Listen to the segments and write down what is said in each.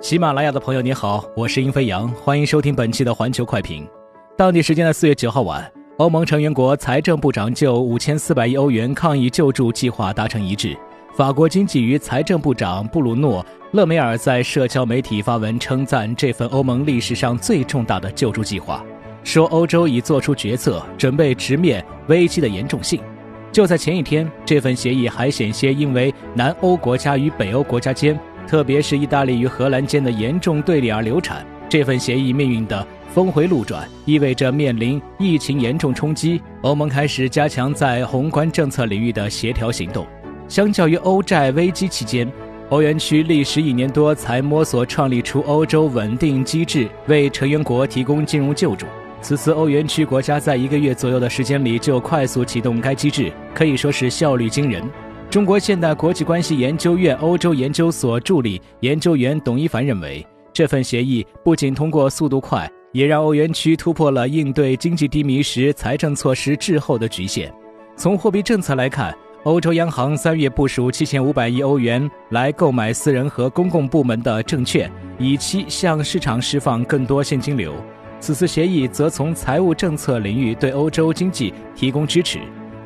喜马拉雅的朋友你好，我是殷飞扬，欢迎收听本期的环球快评。当地时间的四月九号晚，欧盟成员国财政部长就五千四百亿欧元抗疫救助计划达成一致。法国经济与财政部长布鲁诺·勒梅尔在社交媒体发文称赞这份欧盟历史上最重大的救助计划，说欧洲已做出决策，准备直面危机的严重性。就在前一天，这份协议还险些因为南欧国家与北欧国家间。特别是意大利与荷兰间的严重对立而流产，这份协议命运的峰回路转，意味着面临疫情严重冲击，欧盟开始加强在宏观政策领域的协调行动。相较于欧债危机期间，欧元区历时一年多才摸索创立出欧洲稳定机制，为成员国提供金融救助。此次欧元区国家在一个月左右的时间里就快速启动该机制，可以说是效率惊人。中国现代国际关系研究院欧洲研究所助理研究员董一凡认为，这份协议不仅通过速度快，也让欧元区突破了应对经济低迷时财政措施滞后的局限。从货币政策来看，欧洲央行三月部署七千五百亿欧元来购买私人和公共部门的证券，以期向市场释放更多现金流。此次协议则从财务政策领域对欧洲经济提供支持。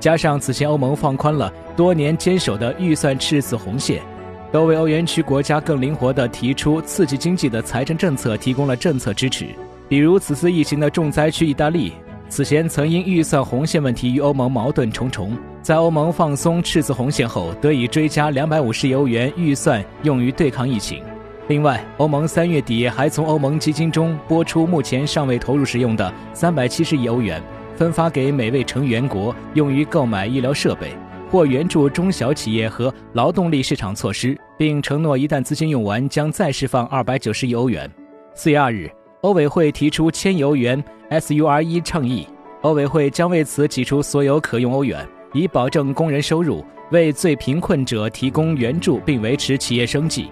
加上此前欧盟放宽了多年坚守的预算赤字红线，都为欧元区国家更灵活地提出刺激经济的财政政策提供了政策支持。比如此次疫情的重灾区意大利，此前曾因预算红线问题与欧盟矛盾重重，在欧盟放松赤字红线后，得以追加两百五十亿欧元预算用于对抗疫情。另外，欧盟三月底还从欧盟基金中拨出目前尚未投入使用的三百七十亿欧元。分发给每位成员国，用于购买医疗设备或援助中小企业和劳动力市场措施，并承诺一旦资金用完，将再释放二百九十亿欧元。四月二日，欧委会提出千亿欧元 SURE 倡议，欧委会将为此挤出所有可用欧元，以保证工人收入，为最贫困者提供援助，并维持企业生计。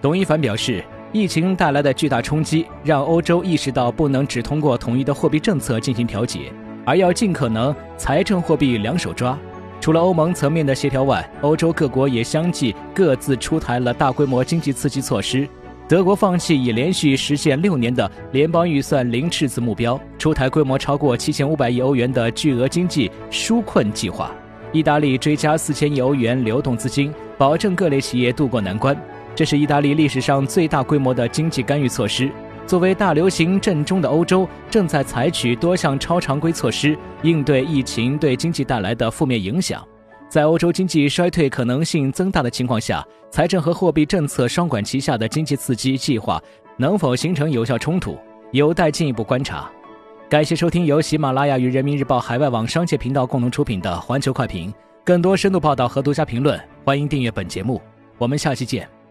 董一凡表示。疫情带来的巨大冲击，让欧洲意识到不能只通过统一的货币政策进行调节，而要尽可能财政货币两手抓。除了欧盟层面的协调外，欧洲各国也相继各自出台了大规模经济刺激措施。德国放弃已连续实现六年的联邦预算零赤字目标，出台规模超过七千五百亿欧元的巨额经济纾困计划。意大利追加四千亿欧元流动资金，保证各类企业渡过难关。这是意大利历史上最大规模的经济干预措施。作为大流行震中的欧洲，正在采取多项超常规措施应对疫情对经济带来的负面影响。在欧洲经济衰退可能性增大的情况下，财政和货币政策双管齐下的经济刺激计划能否形成有效冲突，有待进一步观察。感谢收听由喜马拉雅与人民日报海外网商界频道共同出品的《环球快评》，更多深度报道和独家评论，欢迎订阅本节目。我们下期见。